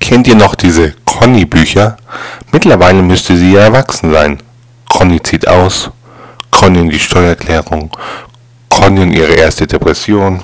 Kennt ihr noch diese Conny-Bücher? Mittlerweile müsste sie ja erwachsen sein. Conny zieht aus, Conny in die Steuererklärung, Conny in ihre erste Depression,